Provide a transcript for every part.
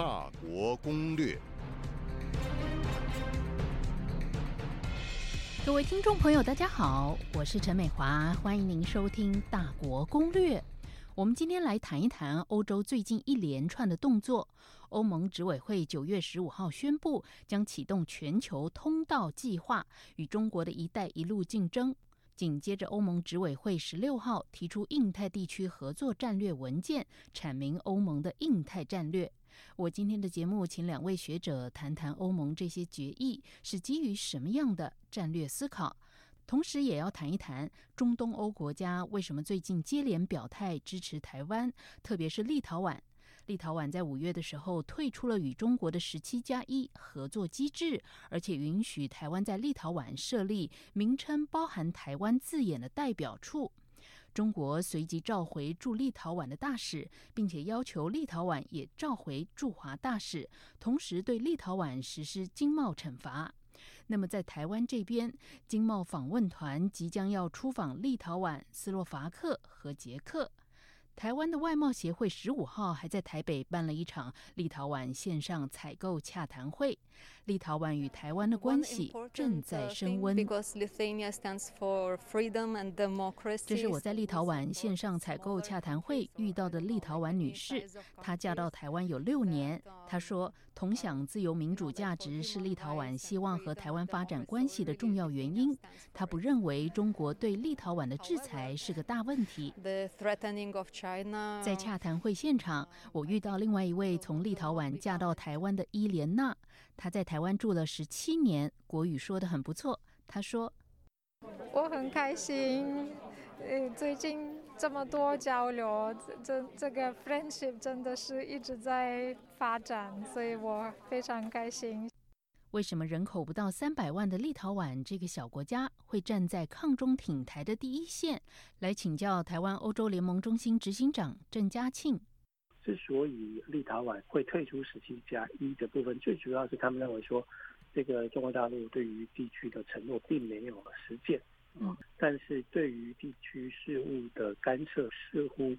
大国攻略。各位听众朋友，大家好，我是陈美华，欢迎您收听《大国攻略》。我们今天来谈一谈欧洲最近一连串的动作。欧盟执委会九月十五号宣布，将启动全球通道计划，与中国的一带一路竞争。紧接着，欧盟执委会十六号提出印太地区合作战略文件，阐明欧盟的印太战略。我今天的节目，请两位学者谈谈欧盟这些决议是基于什么样的战略思考，同时也要谈一谈中东欧国家为什么最近接连表态支持台湾，特别是立陶宛。立陶宛在五月的时候退出了与中国的十七加一合作机制，而且允许台湾在立陶宛设立名称包含台湾字眼的代表处。中国随即召回驻立陶宛的大使，并且要求立陶宛也召回驻华大使，同时对立陶宛实施经贸惩罚。那么在台湾这边，经贸访问团即将要出访立陶宛、斯洛伐克和捷克。台湾的外贸协会十五号还在台北办了一场立陶宛线上采购洽谈会。立陶宛与台湾的关系正在升温。这是我在立陶宛线上采购洽谈会遇到的立陶宛女士，她嫁到台湾有六年。她说，同享自由民主价值是立陶宛希望和台湾发展关系的重要原因。她不认为中国对立陶宛的制裁是个大问题。在洽谈会现场，我遇到另外一位从立陶宛嫁到台湾的伊莲娜。她在台湾住了十七年，国语说的很不错。她说：“我很开心，呃，最近这么多交流，这这个 friendship 真的是一直在发展，所以我非常开心。”为什么人口不到三百万的立陶宛这个小国家会站在抗中挺台的第一线？来请教台湾欧洲联盟中心执行长郑嘉庆。之所以立陶宛会退出十七加一的部分，最主要是他们认为说，这个中国大陆对于地区的承诺并没有实践，嗯，但是对于地区事务的干涉似乎。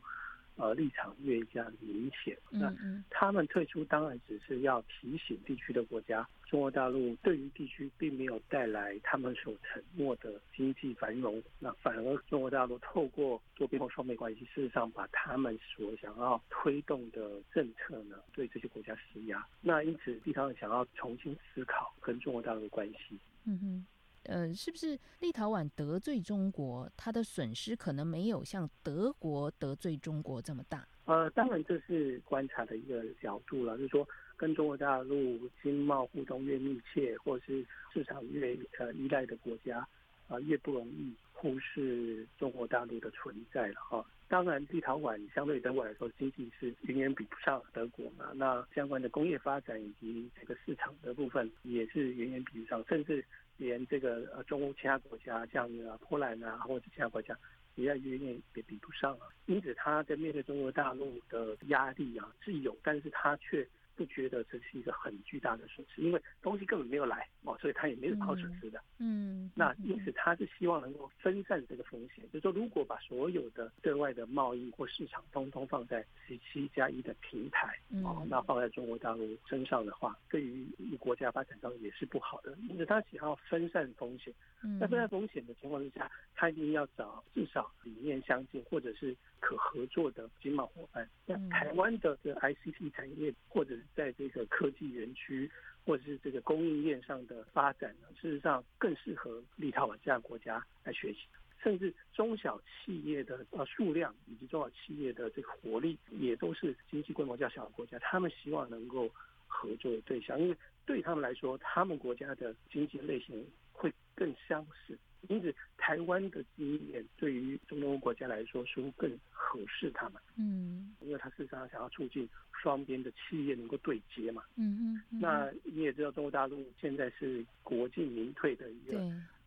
呃，立场越加明显。那他们退出当然只是要提醒地区的国家，中国大陆对于地区并没有带来他们所承诺的经济繁荣，那反而中国大陆透过多边或双边关系，事实上把他们所想要推动的政策呢，对这些国家施压。那因此，地方想要重新思考跟中国大陆的关系。嗯哼。呃，是不是立陶宛得罪中国，它的损失可能没有像德国得罪中国这么大？呃，当然这是观察的一个角度了，就是说跟中国大陆经贸互动越密切，或是市场越呃依赖的国家，啊，越不容易忽视中国大陆的存在了哈。当然，立陶宛相对德国来说，经济是远远比不上德国嘛。那相关的工业发展以及这个市场的部分，也是远远比不上，甚至。连这个呃中欧其他国家，像呃波兰啊，或者其他国家，也要远远也比不上啊。因此，他在面对中国大陆的压力啊是有，但是他却。不觉得这是一个很巨大的损失，因为东西根本没有来哦，所以他也没有好损失的。嗯，那因此他是希望能够分散这个风险，就是说如果把所有的对外的贸易或市场通通放在十七加一的平台哦，那放在中国大陆身上的话，对于国家发展上也是不好的。因此他想要分散风险，那分散风险的情况之下，他一定要找至少理念相近或者是可合作的经贸伙伴。那台湾的这 ICT 产业或者是在这个科技园区或者是这个供应链上的发展呢，事实上更适合立陶宛这样国家来学习。甚至中小企业的呃数量以及中小企业的这个活力，也都是经济规模较小的国家，他们希望能够合作的对象，因为对他们来说，他们国家的经济类型会更相似。因此，台湾的经验对于中东国家来说，似乎更合适他们。嗯，因为他事实上想要促进双边的企业能够对接嘛。嗯嗯。那你也知道，中国大陆现在是国进民退的一个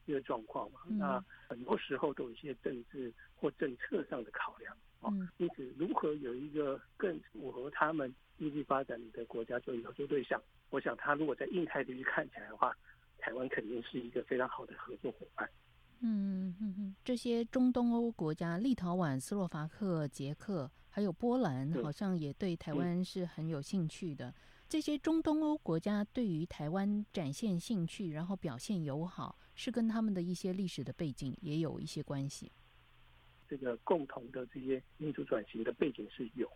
一个状况嘛。那很多时候都有一些政治或政策上的考量。嗯。因此，如何有一个更符合他们经济发展的国家做合作对象，我想他如果在印太地区看起来的话，台湾肯定是一个非常好的合作伙伴。嗯嗯嗯，这些中东欧国家，立陶宛、斯洛伐克、捷克，还有波兰，好像也对台湾是很有兴趣的。这些中东欧国家对于台湾展现兴趣，然后表现友好，是跟他们的一些历史的背景也有一些关系。这个共同的这些民主转型的背景是有，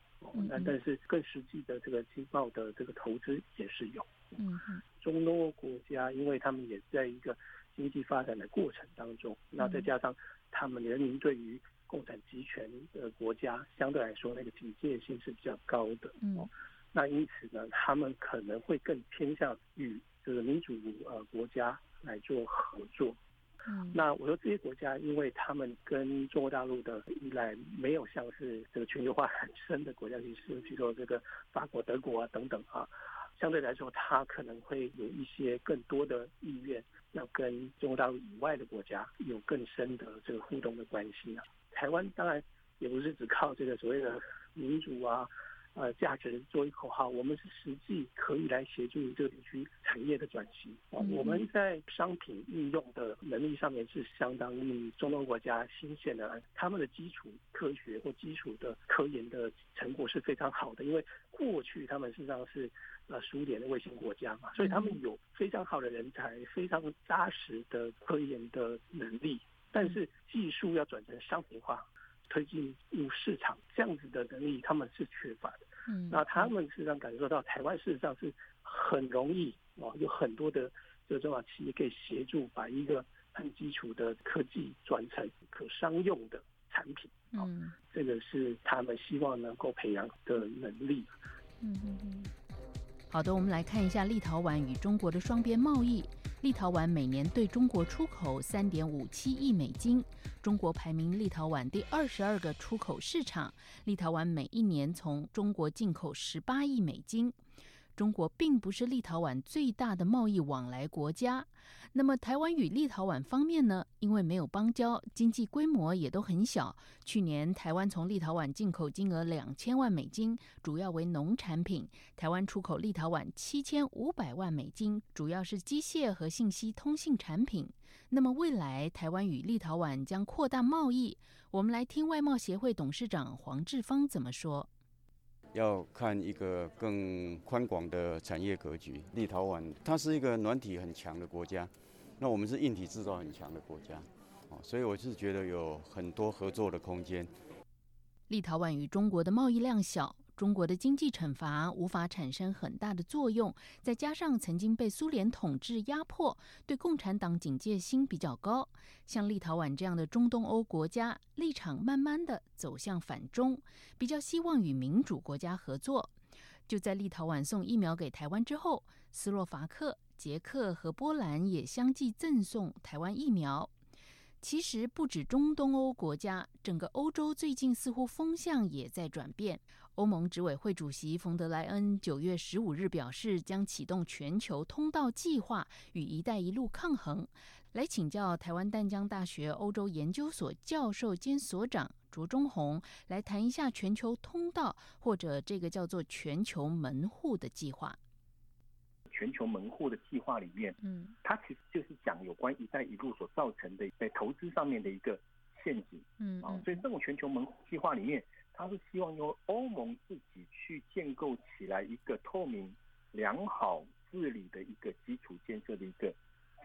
那但是更实际的这个经贸的这个投资也是有。嗯，中东欧国家，因为他们也在一个经济发展的过程当中，那再加上他们人民对于共产集权的国家相对来说那个警戒性是比较高的。嗯，那因此呢，他们可能会更偏向与这个民主呃国家来做合作。嗯，那我说这些国家，因为他们跟中国大陆的依赖没有像是这个全球化很深的国家，就是比如说这个法国、德国啊等等啊，相对来说，它可能会有一些更多的意愿要跟中国大陆以外的国家有更深的这个互动的关系啊。台湾当然也不是只靠这个所谓的民主啊。呃，价值作为口号，我们是实际可以来协助这个地区产业的转型啊。我们在商品运用的能力上面是相当于中东国家新鲜的，他们的基础科学或基础的科研的成果是非常好的。因为过去他们实际上是呃苏联的卫星国家嘛，所以他们有非常好的人才，非常扎实的科研的能力，但是技术要转成商品化。推进入市场这样子的能力，他们是缺乏的。嗯，那他们实际上感受到台湾事实上是很容易哦，有很多的这个中小企业可以协助把一个很基础的科技转成可商用的产品。嗯，这个是他们希望能够培养的能力。嗯嗯嗯。好的，我们来看一下立陶宛与中国的双边贸易。立陶宛每年对中国出口三点五七亿美金，中国排名立陶宛第二十二个出口市场。立陶宛每一年从中国进口十八亿美金。中国并不是立陶宛最大的贸易往来国家。那么，台湾与立陶宛方面呢？因为没有邦交，经济规模也都很小。去年，台湾从立陶宛进口金额两千万美金，主要为农产品；台湾出口立陶宛七千五百万美金，主要是机械和信息通信产品。那么，未来台湾与立陶宛将扩大贸易。我们来听外贸协会董事长黄志芳怎么说。要看一个更宽广的产业格局。立陶宛它是一个软体很强的国家，那我们是硬体制造很强的国家，哦，所以我是觉得有很多合作的空间。立陶宛与中国的贸易量小。中国的经济惩罚无法产生很大的作用，再加上曾经被苏联统治压迫，对共产党警戒心比较高。像立陶宛这样的中东欧国家，立场慢慢的走向反中，比较希望与民主国家合作。就在立陶宛送疫苗给台湾之后，斯洛伐克、捷克和波兰也相继赠送台湾疫苗。其实不止中东欧国家，整个欧洲最近似乎风向也在转变。欧盟执委会主席冯德莱恩九月十五日表示，将启动全球通道计划与“一带一路”抗衡。来请教台湾淡江大学欧洲研究所教授兼所长卓中红，来谈一下全球通道或者这个叫做全球门户的计划。全球门户的计划里面，嗯，它其实就是讲有关“一带一路”所造成的在投资上面的一个陷阱，嗯啊，所以这种全球门户计划里面。他是希望由欧盟自己去建构起来一个透明、良好治理的一个基础建设的一个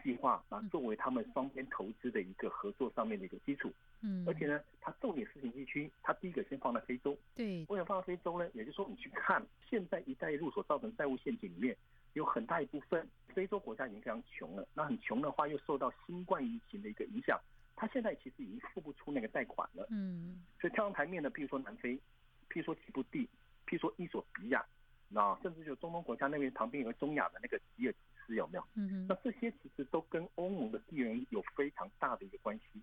计划，啊，作为他们双边投资的一个合作上面的一个基础。嗯，而且呢，它重点事情地区，它第一个先放在非洲。对，为什么放在非洲呢？也就是说，你去看现在“一带一路”所造成债务陷阱里面，有很大一部分非洲国家已经非常穷了。那很穷的话，又受到新冠疫情的一个影响。他现在其实已经付不出那个贷款了，嗯，所以跳上台面的，譬如说南非，譬如说吉布地，譬如说伊索比亚，啊甚至就中东国家那边旁边有个中亚的那个吉尔吉斯有没有？嗯嗯那这些其实都跟欧盟的地缘有非常大的一个关系，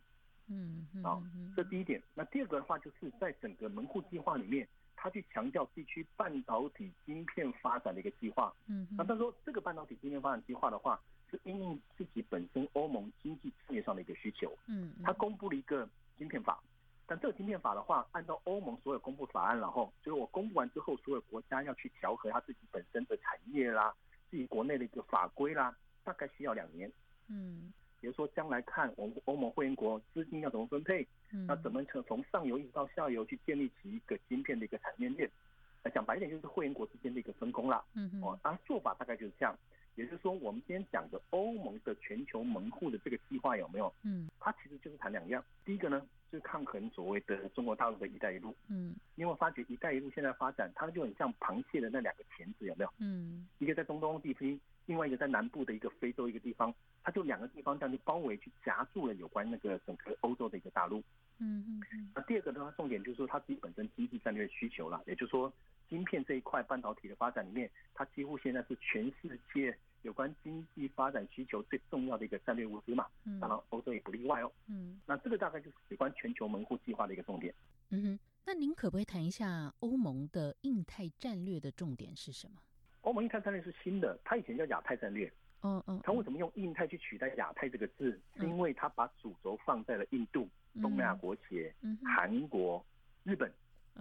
嗯嗯啊，这第一点。那第二个的话，就是在整个门户计划里面，他去强调地区半导体晶片发展的一个计划，嗯，那他说这个半导体晶片发展计划的话。是因应自己本身欧盟上的一个需求，嗯，他公布了一个芯片法，但这个芯片法的话，按照欧盟所有公布法案，然后就是我公布完之后，所有国家要去调和它自己本身的产业啦，自己国内的一个法规啦，大概需要两年，嗯，比如说将来看我们欧盟会员国资金要怎么分配，那怎么从从上游一直到下游去建立起一个芯片的一个产业链，讲白一点就是会员国之间的一个分工啦。嗯嗯。哦，啊，做法大概就是这样。也就是说，我们今天讲的欧盟的全球门户的这个计划有没有？嗯，它其实就是谈两样。第一个呢，就是抗衡所谓的中国大陆的一带一路。嗯，因为发觉一带一路现在发展，它就很像螃蟹的那两个钳子，有没有？嗯，一个在中东地区，另外一个在南部的一个非洲一个地方，它就两个地方这样去包围去夹住了有关那个整个欧洲的一个大陆。嗯嗯嗯。那第二个呢，重点就是说它自己本身经济战略需求了，也就是说，芯片这一块半导体的发展里面，它几乎现在是全世界。有关经济发展需求最重要的一个战略物资嘛，当然欧洲也不例外哦。嗯，那这个大概就是有关全球门户计划的一个重点。嗯哼，那您可不可以谈一下欧盟的印太战略的重点是什么？欧盟印太战略是新的，它以前叫亚太战略。嗯嗯。它为什么用印太去取代亚太这个字？是因为它把主轴放在了印度、东南亚国协、韩国、日本。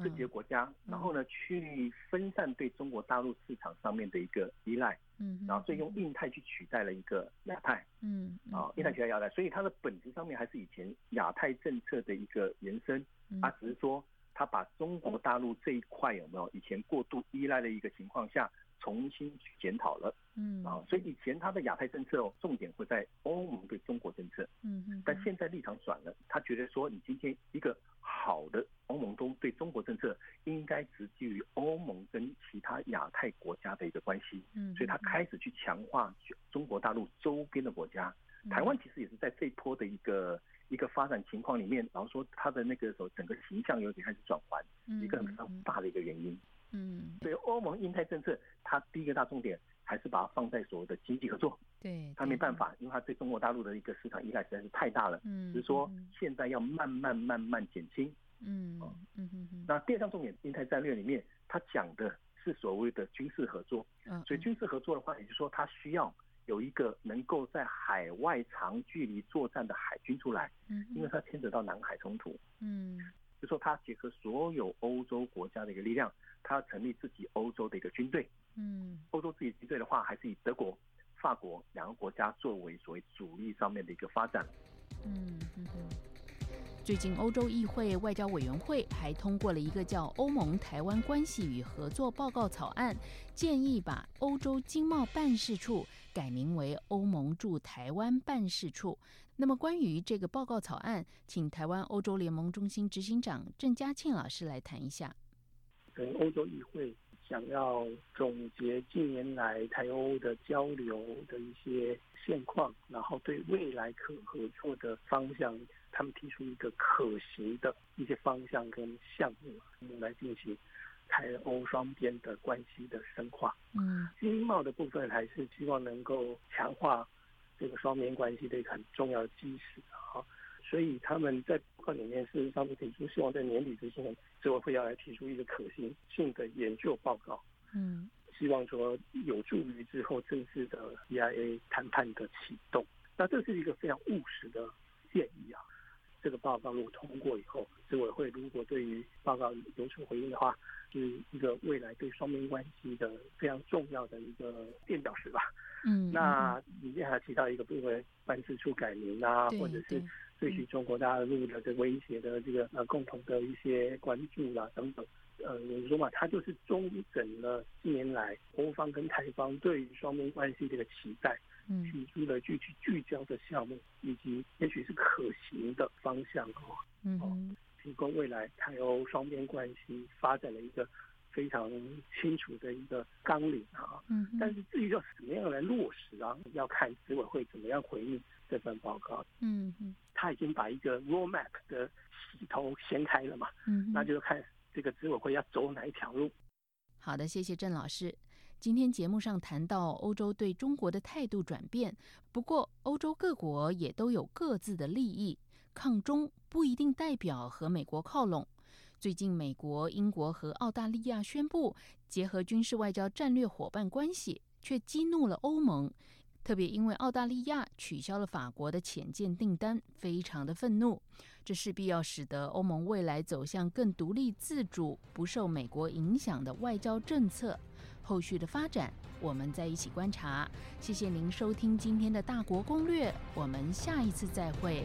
这几个国家，然后呢，去分散对中国大陆市场上面的一个依赖，嗯，然后所以用印太去取代了一个亚太，嗯，啊，印太取代亚太，所以它的本质上面还是以前亚太政策的一个延伸，它只是说它把中国大陆这一块有没有以前过度依赖的一个情况下。重新去检讨了，嗯。啊，所以以前他的亚太政策哦，重点会在欧盟对中国政策，嗯嗯，但现在立场转了，他觉得说你今天一个好的欧盟中对中国政策，应该只基于欧盟跟其他亚太国家的一个关系，嗯，所以他开始去强化中国大陆周边的国家，台湾其实也是在这一波的一个一个发展情况里面，然后说他的那个时候整个形象有点开始转换，一个非常大的一个原因。嗯，所以欧盟印太政策，它第一个大重点还是把它放在所谓的经济合作。对，它没办法，因为它对中国大陆的一个市场依赖实在是太大了。嗯，只是说现在要慢慢慢慢减轻。嗯嗯嗯那第二项重点，印太战略里面，它讲的是所谓的军事合作。嗯，所以军事合作的话，也就是说，它需要有一个能够在海外长距离作战的海军出来。嗯，因为它牵扯到南海冲突。嗯，就说他结合所有欧洲国家的一个力量。他要成立自己欧洲的一个军队，嗯，欧洲自己军队的话，还是以德国、法国两个国家作为所谓主力上面的一个发展。嗯嗯嗯。最近，欧洲议会外交委员会还通过了一个叫《欧盟台湾关系与合作报告》草案，建议把欧洲经贸办事处改名为欧盟驻台湾办事处。那么，关于这个报告草案，请台湾欧洲联盟中心执行长郑嘉庆老师来谈一下。跟欧洲议会想要总结近年来台欧的交流的一些现况，然后对未来可合作的方向，他们提出一个可行的一些方向跟项目，来进行台欧双边的关系的深化。嗯，经贸的部分还是希望能够强化这个双边关系的一个很重要的基石啊。所以他们在报告里面事实上面提出，希望在年底之前，执委会要来提出一个可行性的研究报告。嗯，希望说有助于之后正式的 EIA 谈判的启动。那这是一个非常务实的建议啊。这个报告如果通过以后，执委会如果对于报告有所回应的话，是一个未来对双边关系的非常重要的一个垫脚石吧。嗯，那里面还提到一个部分办事处改名啊，或者是。对于中国大陆的这威胁的这个呃共同的一些关注啦等等，呃，我说嘛，它就是中整了近年来欧方跟台方对于双边关系这个期待，提出了具体聚焦的项目，以及也许是可行的方向哦，嗯，提供未来台欧双边关系发展的一个非常清楚的一个纲领啊，嗯，但是至于要怎么样来落实啊，要看执委会怎么样回应。这份报告，嗯嗯，他已经把一个 roadmap 的系头掀开了嘛，嗯，那就是看这个执委会要走哪一条路。好的，谢谢郑老师。今天节目上谈到欧洲对中国的态度转变，不过欧洲各国也都有各自的利益，抗中不一定代表和美国靠拢。最近，美国、英国和澳大利亚宣布结合军事外交战略伙伴关系，却激怒了欧盟。特别因为澳大利亚取消了法国的潜舰订单，非常的愤怒。这势必要使得欧盟未来走向更独立自主、不受美国影响的外交政策。后续的发展，我们再一起观察。谢谢您收听今天的大国攻略，我们下一次再会。